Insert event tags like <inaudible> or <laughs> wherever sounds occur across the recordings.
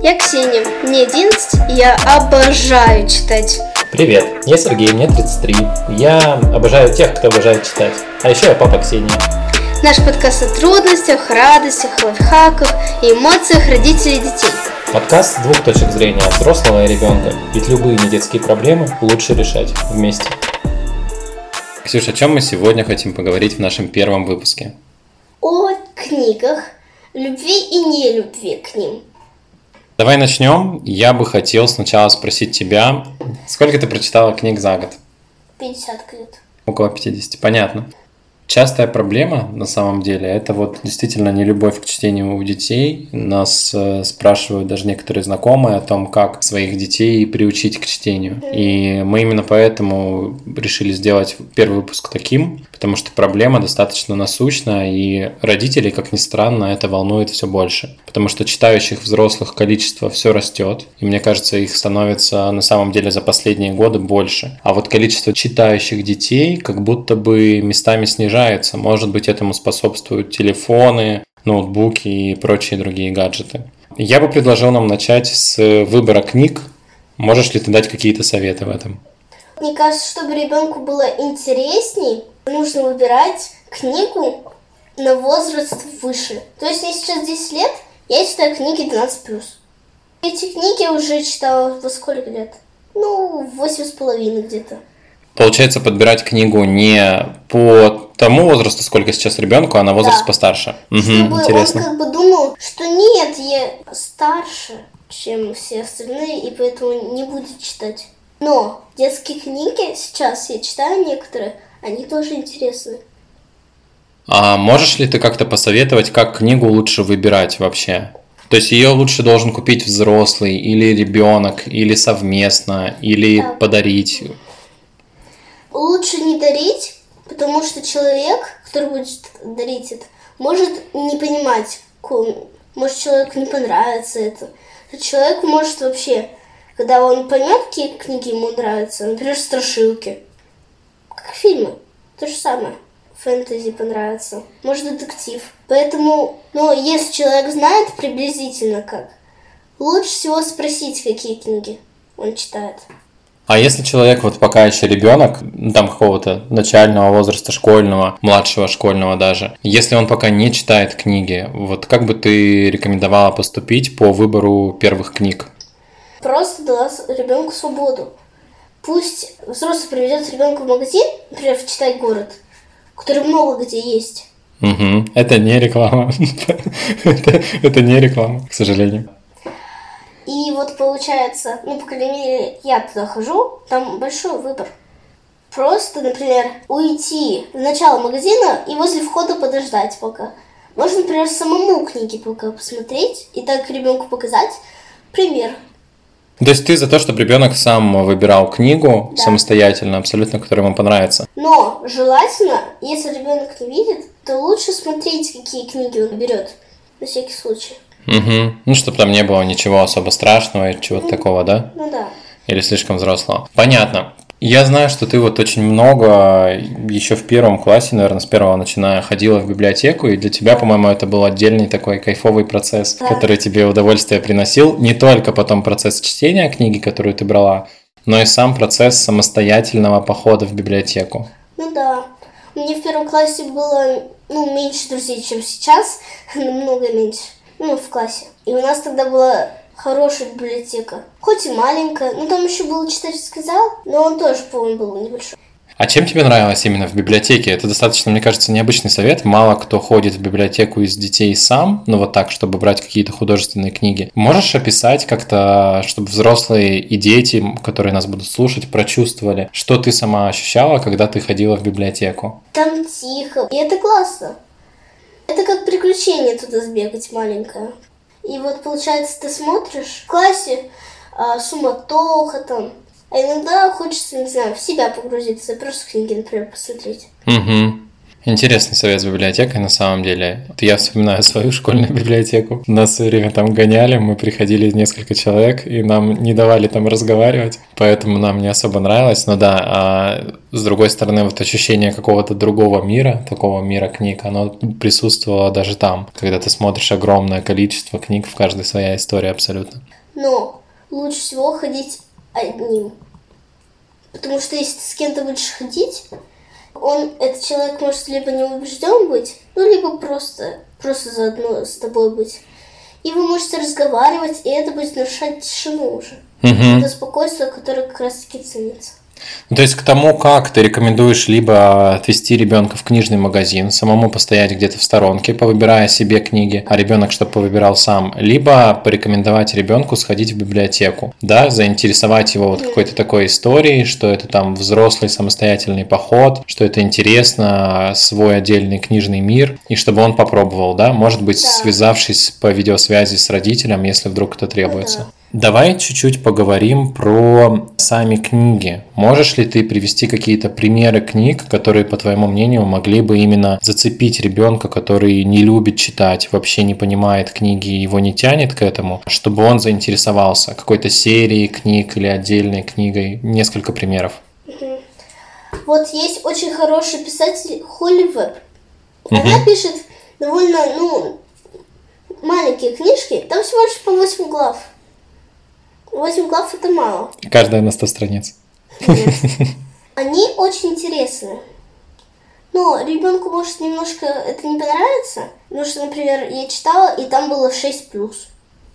Я Ксения, мне 11, и я обожаю читать. Привет, я Сергей, мне 33. Я обожаю тех, кто обожает читать. А еще я папа Ксении. Наш подкаст о трудностях, радостях, лайфхаках и эмоциях родителей и детей. Подкаст с двух точек зрения, взрослого и ребенка. Ведь любые недетские проблемы лучше решать вместе. Ксюша, о чем мы сегодня хотим поговорить в нашем первом выпуске? О книгах, любви и нелюбви к ним. Давай начнем. Я бы хотел сначала спросить тебя, сколько ты прочитала книг за год? 50 книг. Около 50, понятно. Частая проблема на самом деле это вот действительно не любовь к чтению у детей. Нас э, спрашивают даже некоторые знакомые о том, как своих детей приучить к чтению. И мы именно поэтому решили сделать первый выпуск таким, потому что проблема достаточно насущная, и родителей, как ни странно, это волнует все больше. Потому что читающих взрослых количество все растет, и мне кажется, их становится на самом деле за последние годы больше. А вот количество читающих детей как будто бы местами снижается снижается. Может быть, этому способствуют телефоны, ноутбуки и прочие другие гаджеты. Я бы предложил нам начать с выбора книг. Можешь ли ты дать какие-то советы в этом? Мне кажется, чтобы ребенку было интересней, нужно выбирать книгу на возраст выше. То есть, мне сейчас 10 лет, я читаю книги 12+. Эти книги уже читала во сколько лет? Ну, восемь с половиной где-то. Получается, подбирать книгу не по тому возрасту, сколько сейчас ребенку, а на возраст Да. постарше. Угу, Чтобы интересно. он как бы думал, что нет, я старше, чем все остальные, и поэтому не будет читать. Но детские книги сейчас я читаю некоторые, они тоже интересны. А можешь ли ты как-то посоветовать, как книгу лучше выбирать вообще? То есть ее лучше должен купить взрослый или ребенок, или совместно, или Да. подарить. Лучше не дарить, потому что человек, который будет дарить это, может не понимать, может человеку не понравится это. Человек может вообще, когда он поймет, какие книги ему нравятся, например, страшилки, как фильмы, то же самое. Фэнтези понравится, может детектив. Поэтому, ну, если человек знает приблизительно как, лучше всего спросить, какие книги он читает. А если человек вот пока еще ребенок, ну, там какого-то начального возраста, школьного, младшего школьного даже, если он пока не читает книги, вот как бы ты рекомендовала поступить по выбору первых книг? просто дала ребенку свободу. Пусть взрослый приведет ребенка в магазин, например, в Читай город, который много где есть. Угу. Это не реклама. <laughs> это, это не реклама, к сожалению. И вот получается, ну, по крайней мере, я туда хожу, там большой выбор. Просто, например, уйти в начало магазина и возле входа подождать пока. Можно, например, самому книги пока посмотреть и так ребенку показать пример. То есть ты за то, чтобы ребенок сам выбирал книгу Да. самостоятельно, абсолютно, которая ему понравится. Но желательно, если ребенок не видит, то лучше смотреть, какие книги он берет. На всякий случай. Угу. Ну, чтобы там не было ничего особо страшного или чего-то такого, да? Ну да. Или слишком взрослого. Понятно. Я знаю, что ты вот очень много, еще в первом классе, наверное, с первого начиная, ходила в библиотеку, и для тебя, по-моему, это был отдельный такой кайфовый процесс, Да. который тебе удовольствие приносил. Не только потом процесс чтения книги, которую ты брала, но и сам процесс самостоятельного похода в библиотеку. Ну да. Меня в первом классе было ну, меньше друзей, чем сейчас. <laughs> Намного меньше. Ну, в классе. И у нас тогда была хорошая библиотека. Хоть и маленькая. Ну, там еще был читательский зал, но он тоже, по-моему, был небольшой. А чем тебе нравилось именно в библиотеке? Это достаточно, мне кажется, необычный совет. Мало кто ходит в библиотеку из детей сам, ну вот так, чтобы брать какие-то художественные книги. Можешь описать как-то, чтобы взрослые и дети, которые нас будут слушать, прочувствовали, что ты сама ощущала, когда ты ходила в библиотеку? Там тихо. И это классно. Это как приключение туда сбегать маленькое. И вот, получается, ты смотришь в классе а, суматоха там. А иногда хочется, не знаю, в себя погрузиться, просто книги, например, посмотреть. Угу. Интересный совет с библиотекой на самом деле. Вот Я вспоминаю свою школьную библиотеку. Нас все время там гоняли, мы приходили несколько человек, и нам не давали там разговаривать, поэтому нам не особо нравилось. Но да, а с другой стороны, вот ощущение какого-то другого мира, такого мира книг, оно присутствовало даже там, когда ты смотришь огромное количество книг, в каждой своя история абсолютно. Но лучше всего ходить одним. Потому что если ты с кем-то будешь ходить, он, этот человек может либо не убежден быть, ну, либо просто, просто заодно с тобой быть. И вы можете разговаривать, и это будет нарушать тишину уже. Мгм. Это спокойствие, которое как раз таки ценится. Ну, то есть к тому, как ты рекомендуешь либо отвести ребенка в книжный магазин, самому постоять где-то в сторонке, повыбирая себе книги, а ребенок чтобы повыбирал сам, либо порекомендовать ребенку сходить в библиотеку, да, заинтересовать его вот какой-то такой историей, что это там взрослый самостоятельный поход, что это интересно, свой отдельный книжный мир, и чтобы он попробовал, да, может быть, Да. связавшись по видеосвязи с родителем, если вдруг это требуется. да. Давай чуть-чуть поговорим про сами книги. Можешь ли ты привести какие-то примеры книг, которые, по твоему мнению, могли бы именно зацепить ребенка, который не любит читать, вообще не понимает книги и его не тянет к этому, чтобы он заинтересовался какой-то серией книг или отдельной книгой? Несколько примеров. Вот есть очень хороший писатель Холли Веб. Она пишет довольно, ну, маленькие книжки. Там всего лишь по 8 глав. 8 глав это мало. Каждая на 100 страниц. Они очень интересные. Но ребенку может немножко это не понравится. Потому что, например, я читала, и там было 6 плюс.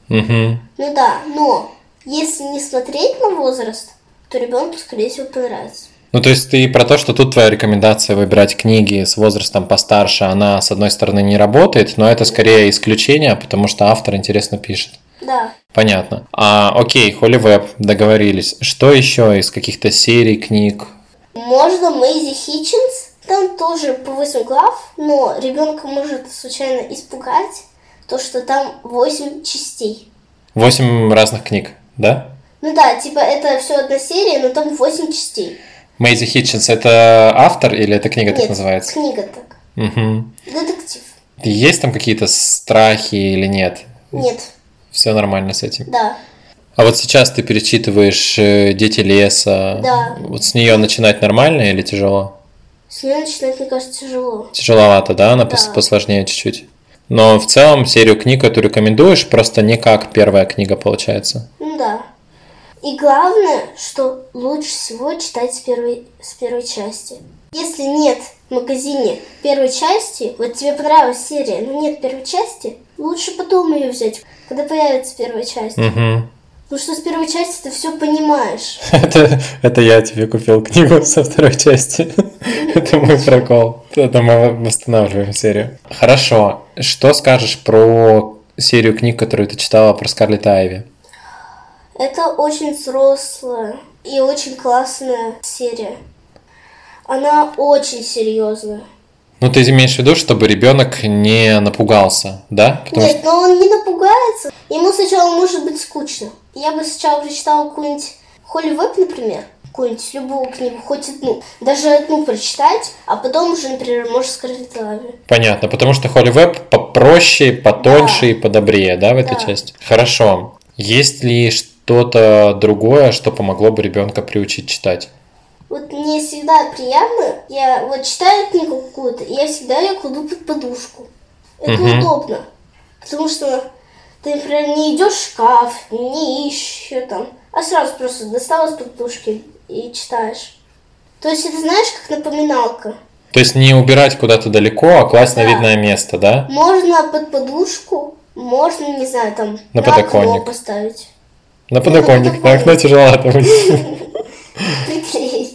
Мгм. Ну да, но если не смотреть на возраст, то ребенку, скорее всего, понравится. Ну, то есть ты про то, что тут твоя рекомендация выбирать книги с возрастом постарше, она, с одной стороны, не работает, но это скорее исключение, потому что автор интересно пишет. Да. Понятно. А, окей, Холли Веб, договорились. Что еще из каких-то серий книг? Можно Мэйзи Хитчинс. Там тоже по 8 глав, но ребенка может случайно испугать то, что там 8 частей. Восемь разных книг, да? Ну да, типа это все одна серия, но там 8 частей. Мэйзи Хитчинс это автор или эта книга так Нет, называется? книга так. Мгм. Детектив. Есть там какие-то страхи или нет? Нет, Все нормально с этим. да. А вот сейчас ты перечитываешь э, «Дети леса». Да. Вот с нее начинать нормально или тяжело? С нее начинать, мне кажется, тяжело. Тяжеловато, да? Она Да. посложнее чуть-чуть. Но в целом серию книг, которую рекомендуешь, просто не как первая книга получается. Ну да. И главное, что лучше всего читать с первой, с первой части. Если нет магазине первой части, вот тебе понравилась серия, но нет первой части, лучше потом ее взять, когда появится первая часть. Мгм. Потому что с первой части ты все понимаешь. <laughs> Это, это я тебе купил книгу со второй части. <laughs> Это мой прокол. Это мы восстанавливаем серию. Хорошо. Что скажешь про серию книг, которую ты читала про Скарлетт Айви? Это очень взрослая и очень классная серия. Она очень серьезная. Ну, ты имеешь в виду, чтобы ребенок не напугался, да? Потому Нет, но он не напугается. Ему сначала может быть скучно. Я бы сначала прочитала какую-нибудь Холли Веб, например, какую-нибудь любую книгу, хоть одну. Даже одну прочитать, а потом уже, например, можешь Скарлетт Лави. Понятно, потому что Холли Веб попроще, потоньше Да. и подобрее, да, в этой Да. части? Хорошо. Есть ли что-то другое, что помогло бы ребенка приучить читать? Вот мне всегда приятно, я вот читаю книгу какую-то, я всегда ее кладу под подушку. Это Мгм. удобно. Потому что ты, например, не идешь в шкаф, не ищешь там, а сразу просто достала с подушки и читаешь. То есть это знаешь, как напоминалка. То есть не убирать куда-то далеко, а класть на Да. видное место, да? Можно под подушку, можно, не знаю, там На окно подоконник. поставить. На подоконник, на подоконник. окно тяжеловато будет. <laughs> <laughs> Приклеить.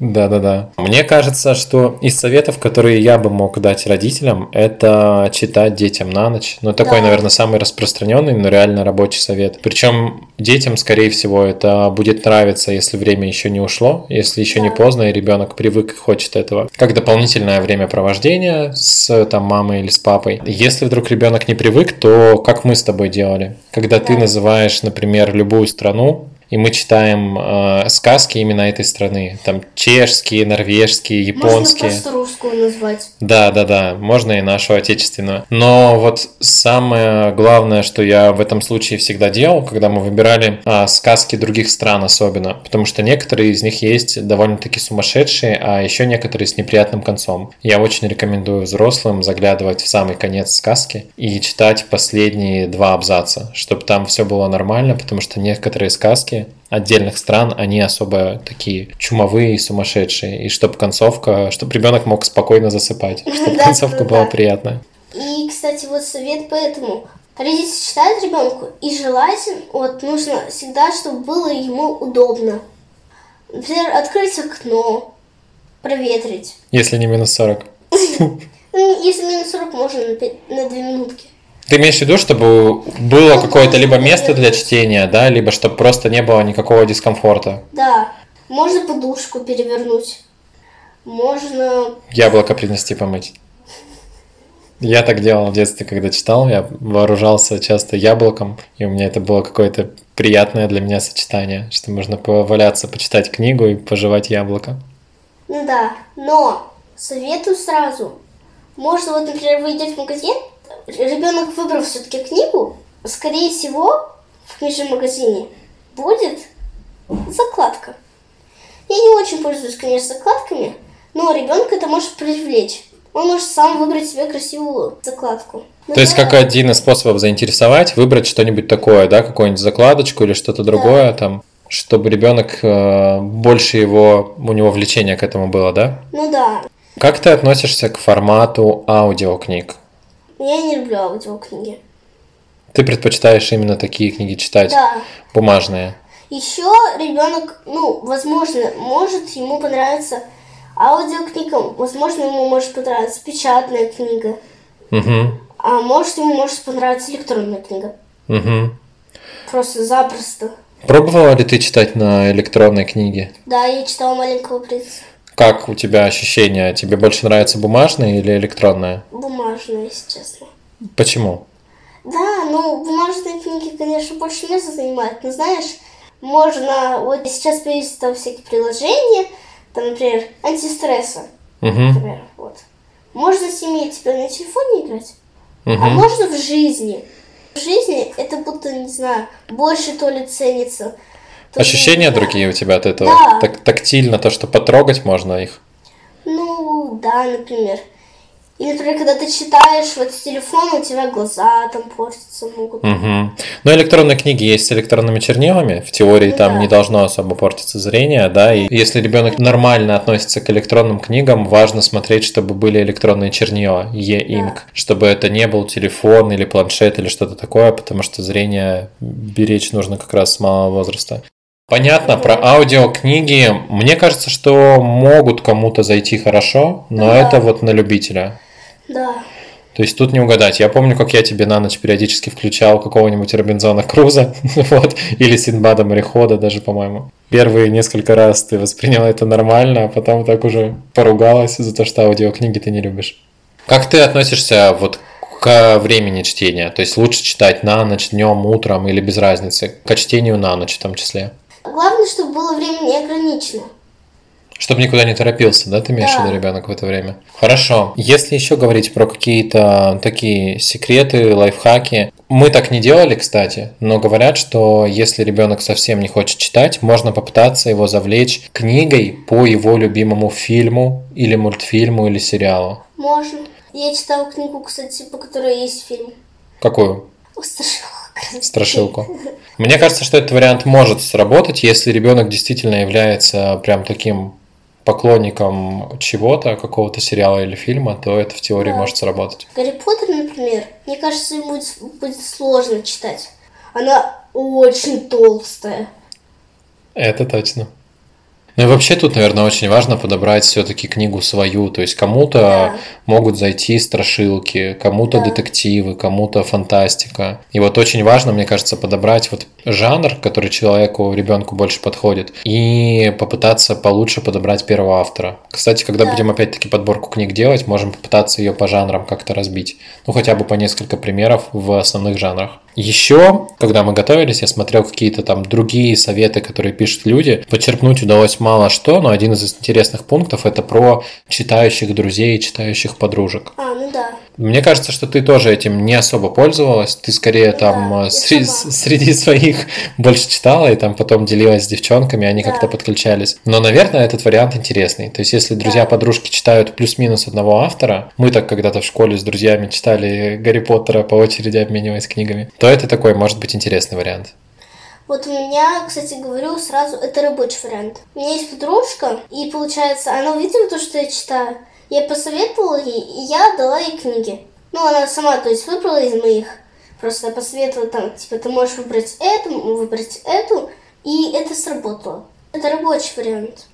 Да-да-да. Мне кажется, что из советов, которые я бы мог дать родителям, это читать детям на ночь. Ну, такой, Да. наверное, самый распространенный, но реально рабочий совет. Причем детям, скорее всего, это будет нравиться, если время еще не ушло, если еще не Да. поздно, и ребенок привык и хочет этого. Как дополнительное времяпровождение с там мамой или с папой. Если вдруг ребенок не привык, то как мы с тобой делали? Когда ты Да. называешь, например, любую страну, и мы читаем э, сказки именно этой страны. Там чешские, норвежские, японские. Можно просто русскую назвать. Да, да, да, можно и нашу отечественную. Но вот самое главное, что я в этом случае всегда делал, когда мы выбирали а, сказки других стран особенно, потому что некоторые из них есть довольно-таки сумасшедшие, а еще некоторые с неприятным концом. Я очень рекомендую взрослым заглядывать в самый конец сказки и читать последние два абзаца, чтобы там все было нормально, потому что некоторые сказки отдельных стран, они особо такие чумовые и сумасшедшие. И чтобы концовка, чтобы ребенок мог спокойно засыпать, <laughs> чтобы концовка да, была приятная. И, кстати, вот совет поэтому. Родители читают ребенку, и желательно, вот нужно всегда, чтобы было ему удобно. Например, открыть окно, проветрить. Если не минус 40. <laughs> Ну, если минус 40, можно на 2 минутки. Ты имеешь в виду, чтобы было какое-то либо место для чтения, да, либо чтобы просто не было никакого дискомфорта. Да, можно подушку перевернуть. Можно... Яблоко принести помыть. Я так делал в детстве, когда читал, я вооружался часто яблоком, и у меня это было какое-то приятное для меня сочетание, что можно поваляться, почитать книгу и пожевать яблоко. Ну да, но советую сразу. Можно, вот, например, вы идете в магазин, ребенок выбрал все-таки книгу, скорее всего, в книжном магазине будет закладка. Я не очень пользуюсь, конечно, закладками, но ребенка это может привлечь. Он может сам выбрать себе красивую закладку. То есть, как один из способов заинтересовать, выбрать что-нибудь такое, да, какую-нибудь закладочку или что-то другое там, чтобы ребенок э, больше его, у него влечение к этому было, да? Ну да, Как ты относишься к формату аудиокниг? Я не люблю аудиокниги. Ты предпочитаешь именно такие книги читать, Да. бумажные? Еще ребенок, ну, возможно, может ему понравиться аудиокнига, возможно, ему может понравиться печатная книга, Угу, а может ему может понравиться электронная книга. угу. Просто запросто. Пробовала ли ты читать на электронной книге? Да, я читала маленького принца. Как у тебя ощущения? Тебе больше нравится бумажная или электронная? Бумажная, если честно. Почему? Да, ну, бумажные книги, конечно, больше места занимают, но знаешь, можно, вот сейчас появились там всякие приложения, там, например, антистресса, Угу, например, вот. Можно с ними тебя на телефоне играть, а угу. можно в жизни. В жизни это будто, не знаю, больше то ли ценится. То Ощущения другие у тебя от этого? Да. Так, тактильно, то, что потрогать можно их? Ну, да, например. Или, например, когда ты читаешь вот с телефона, у тебя глаза там портятся могут. Угу. Но электронные книги есть с электронными чернилами. В теории Ну там да. не должно особо портиться зрение, да. И если ребенок нормально относится к электронным книгам, важно смотреть, чтобы были электронные чернила, e-ink, чтобы это не был телефон или планшет или что-то такое, потому что зрение беречь нужно как раз с малого возраста. Понятно, про аудиокниги. Мне кажется, что могут кому-то зайти хорошо, но Да. это вот на любителя. Да. То есть тут не угадать. Я помню, как я тебе на ночь периодически включал какого-нибудь Робинзона Круза, <laughs> вот, или Синбада Морехода даже, по-моему. Первые несколько раз ты восприняла это нормально, а потом так уже поругалась за то, что аудиокниги ты не любишь. Как ты относишься вот к времени чтения? То есть лучше читать на ночь, днем, утром или без разницы? К чтению на ночь в том числе. Главное, чтобы было время не ограничено. Чтобы никуда не торопился, да, ты имеешь в Да. виду ребенок в это время? Хорошо. Если еще говорить про какие-то такие секреты, лайфхаки, мы так не делали, кстати, но говорят, что если ребенок совсем не хочет читать, можно попытаться его завлечь книгой по его любимому фильму или мультфильму или сериалу. Можно. Я читала книгу, кстати, по которой есть фильм. Какую? О, Страшилка. Страшилку. Мне кажется, что этот вариант может сработать, если ребенок действительно является прям таким поклонником чего-то, какого-то сериала или фильма, то это в теории Да. может сработать. Гарри Поттер, например, мне кажется, ему будет, будет сложно читать. Она очень толстая. Это точно. Ну и вообще тут, наверное, очень важно подобрать все-таки книгу свою. То есть кому-то Да. могут зайти страшилки, кому-то Да. детективы, кому-то фантастика. И вот очень важно, мне кажется, подобрать вот жанр, который человеку, ребенку больше подходит, и попытаться получше подобрать первого автора. Кстати, когда Да. будем опять-таки подборку книг делать, можем попытаться ее по жанрам как-то разбить. Ну, хотя бы по несколько примеров в основных жанрах. Еще, когда мы готовились, я смотрел какие-то там другие советы, которые пишут люди. Почерпнуть удалось мало что, но один из интересных пунктов это про читающих друзей и читающих подружек. А, ну да. Мне кажется, что ты тоже этим не особо пользовалась. Ты скорее Ну там да, э, сре- среди своих <laughs> больше читала и там потом делилась с девчонками, они Да. как-то подключались. Но, наверное, этот вариант интересный. То есть, если друзья-подружки читают плюс-минус одного автора, мы так когда-то в школе с друзьями читали Гарри Поттера по очереди, обмениваясь книгами, то это такой, может быть, интересный вариант. Вот у меня, кстати, говорю сразу, это рабочий вариант. У меня есть подружка, и получается, она увидела то, что я читаю. Я посоветовала ей, и я дала ей книги. Ну, она сама, то есть, выбрала из моих. Просто посоветовала там, типа, ты можешь выбрать эту, выбрать эту, и это сработало. Это рабочий вариант.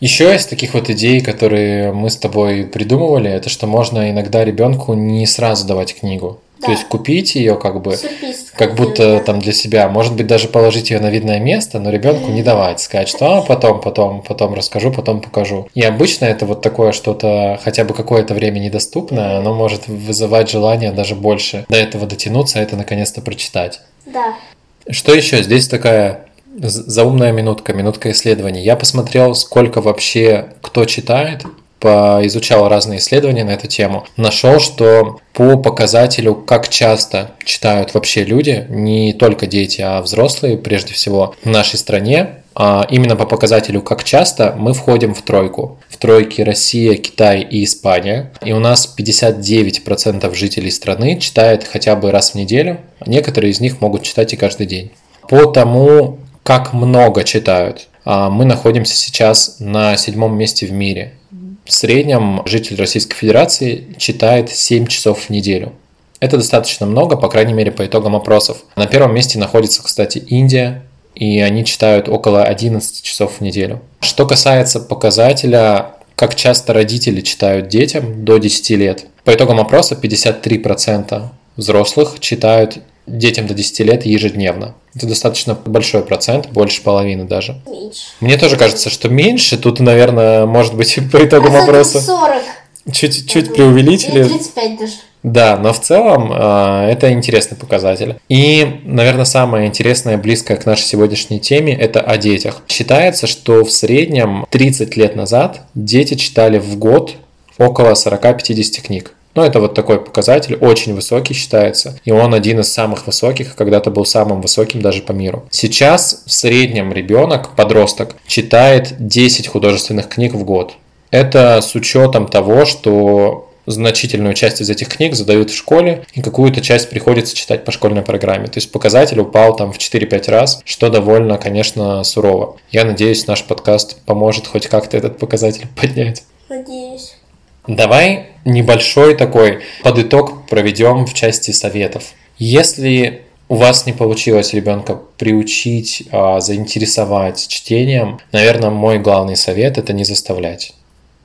Еще из таких вот идей, которые мы с тобой придумывали, это что можно иногда ребенку не сразу давать книгу. Да. То есть купить ее как бы Сюрприз. как будто да. там для себя, может быть, даже положить ее на видное место, но ребенку не давать, сказать, что а, потом, потом, потом расскажу, потом покажу. И обычно это вот такое что-то хотя бы какое-то время недоступное, оно может вызывать желание даже больше до этого дотянуться, это наконец-то прочитать. Да. Что еще? Здесь такая заумная минутка, минутка исследований. Я посмотрел, сколько вообще кто читает, поизучал разные исследования на эту тему. Нашел, что по показателю, как часто читают вообще люди, не только дети, а взрослые прежде всего в нашей стране, а именно по показателю, как часто мы входим в тройку. В тройке Россия, Китай и Испания. И у нас 59% жителей страны читает хотя бы раз в неделю. Некоторые из них могут читать и каждый день. По тому, как много читают, а, мы находимся сейчас на седьмом месте в мире. Среднем житель Российской Федерации читает 7 часов в неделю. Это достаточно много, по крайней мере, по итогам опросов. На первом месте находится, кстати, Индия, и они читают около 11 часов в неделю. Что касается показателя, как часто родители читают детям до 10 лет, по итогам опроса 53% взрослых читают детям до 10 лет ежедневно. Это достаточно большой процент, больше половины даже. Меньше. Мне тоже кажется, что меньше. Тут, наверное, может быть, <laughs> по итогам А опроса 40. чуть-чуть Или преувеличили. 35 даже. Да, но в целом э, это интересный показатель. И, наверное, самое интересное, близкое к нашей сегодняшней теме, это о детях. Считается, что в среднем 30 лет назад дети читали в год около 40-50 книг. Ну, это вот такой показатель, очень высокий считается, и он один из самых высоких, когда-то был самым высоким даже по миру. Сейчас в среднем ребенок, подросток, читает 10 художественных книг в год. Это с учетом того, что значительную часть из этих книг задают в школе, и какую-то часть приходится читать по школьной программе. То есть показатель упал там в 4-5 раз, что довольно, конечно, сурово. Я надеюсь, наш подкаст поможет хоть как-то этот показатель <laughs> поднять. Надеюсь. Давай небольшой такой подыток проведем в части советов. Если у вас не получилось ребенка приучить, а, заинтересовать чтением, наверное, мой главный совет это не заставлять.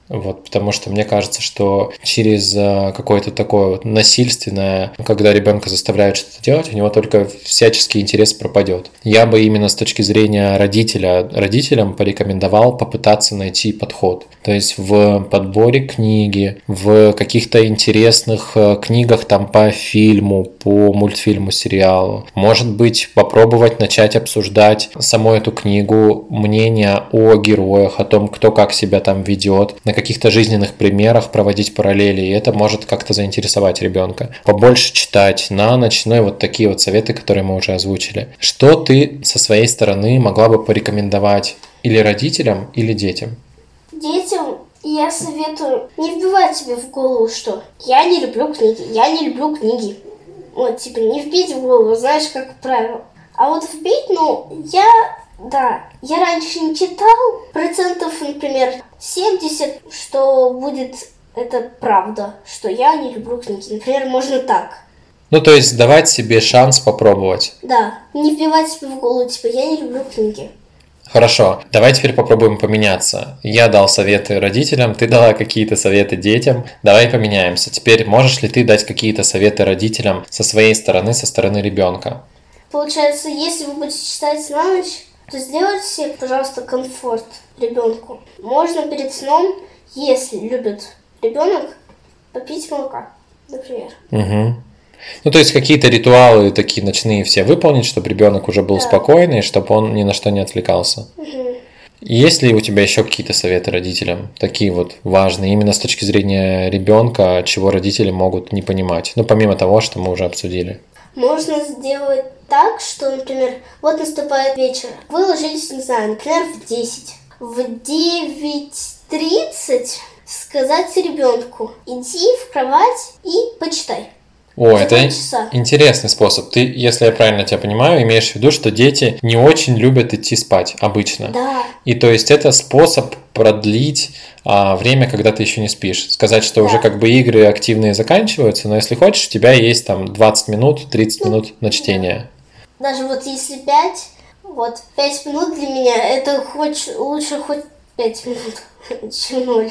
Вот, потому что мне кажется, что через а, какое-то такое вот насильственное, когда ребенка заставляют что-то делать, у него только всяческий интерес пропадет. Я бы именно с точки зрения родителя, родителям порекомендовал попытаться найти подход. То есть в подборе книги, в каких-то интересных э, книгах там по фильму, по мультфильму, сериалу. Может быть, попробовать начать обсуждать саму эту книгу, мнение о героях, о том, кто как себя там ведет, на каких-то жизненных примерах проводить параллели, и это может как-то заинтересовать ребенка. Побольше читать на ночь, ну и вот такие вот советы, которые мы уже озвучили. Что ты со своей стороны могла бы порекомендовать или родителям, или детям? Детям я советую не вбивать себе в голову, что я не люблю книги, я не люблю книги. Вот, типа, не вбить в голову, знаешь, как правило. А вот вбить, ну, я, да, я раньше не читал, процентов, например, 70, что будет это правда, что я не люблю книги. Например, можно так. Ну, то есть давать себе шанс попробовать. Да, не вбивать себе в голову, типа, я не люблю книги. Хорошо, давай теперь попробуем поменяться. Я дал советы родителям, ты дала какие-то советы детям. Давай поменяемся. Теперь можешь ли ты дать какие-то советы родителям со своей стороны, со стороны ребенка? Получается, если вы будете читать на ночь, то сделайте, пожалуйста, комфорт ребенку. Можно перед сном, если любит ребенок, попить молока, например. Угу. Ну, то есть какие-то ритуалы такие ночные все выполнить, чтобы ребенок уже был Да. спокойный, чтобы он ни на что не отвлекался. Мгм. Есть ли у тебя еще какие-то советы родителям, такие вот важные, именно с точки зрения ребенка, чего родители могут не понимать? Ну, помимо того, что мы уже обсудили. Можно сделать так, что, например, вот наступает вечер. Вы ложились, не знаю, например, в 10. В 9.30 сказать ребенку, иди в кровать и почитай. О, За это полчаса. интересный способ. Ты, если я правильно тебя понимаю, имеешь в виду, что дети не очень любят идти спать обычно. Да, И то есть это способ продлить а, время, когда ты еще не спишь. Сказать, что уже Да. как бы игры активные заканчиваются, но если хочешь, у тебя есть там 20 минут, 30 минут на чтение. даже вот если 5, вот 5 минут для меня, это хоть лучше хоть 5 минут, <laughs> чем 0.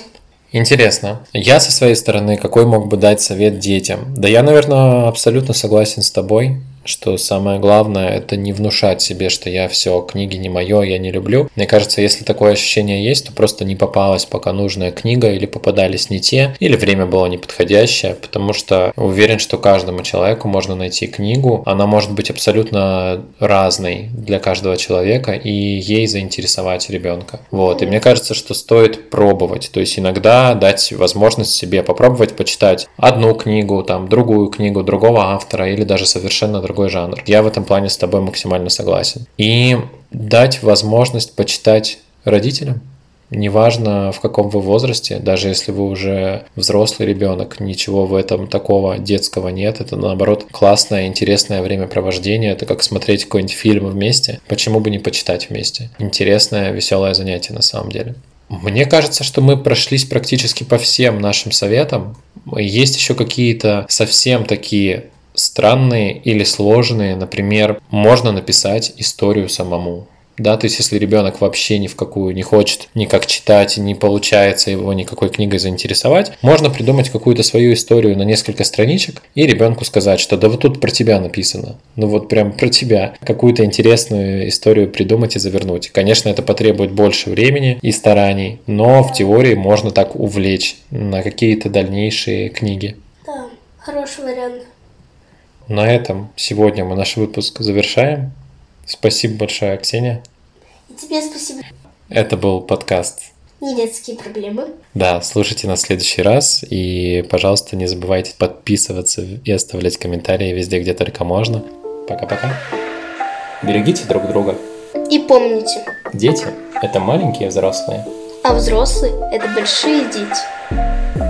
Интересно. Я со своей стороны какой мог бы дать совет детям? Да я, наверное, абсолютно согласен с тобой, что самое главное это не внушать себе, что я все, книги не мое, я не люблю. Мне кажется, если такое ощущение есть, то просто не попалась пока нужная книга, или попадались не те, или время было неподходящее, потому что уверен, что каждому человеку можно найти книгу. Она может быть абсолютно разной для каждого человека, и ей заинтересовать ребенка. Вот. И мне кажется, что стоит пробовать. То есть иногда дать возможность себе попробовать почитать одну книгу, там, другую книгу другого автора или даже совершенно другой жанр. Я в этом плане с тобой максимально согласен. И дать возможность почитать родителям. Неважно, в каком вы возрасте, даже если вы уже взрослый ребенок, ничего в этом такого детского нет. Это, наоборот, классное, интересное времяпровождение. Это как смотреть какой-нибудь фильм вместе. Почему бы не почитать вместе? Интересное, веселое занятие на самом деле. Мне кажется, что мы прошлись практически по всем нашим советам. Есть еще какие-то совсем такие странные или сложные. Например, можно написать историю самому. Да, то есть если ребенок вообще ни в какую не хочет никак читать, не получается его никакой книгой заинтересовать, можно придумать какую-то свою историю на несколько страничек и ребенку сказать, что да вот тут про тебя написано, ну вот прям про тебя, какую-то интересную историю придумать и завернуть. Конечно, это потребует больше времени и стараний, но в теории можно так увлечь на какие-то дальнейшие книги. Да, хороший вариант. На этом сегодня мы наш выпуск завершаем. Спасибо большое, Ксения. И тебе спасибо. Это был подкаст Не детские проблемы. Да, слушайте нас в следующий раз. И, пожалуйста, не забывайте подписываться и оставлять комментарии везде, где только можно. Пока-пока. Берегите друг друга. И помните, Дети – это маленькие взрослые. а взрослые – это большие дети.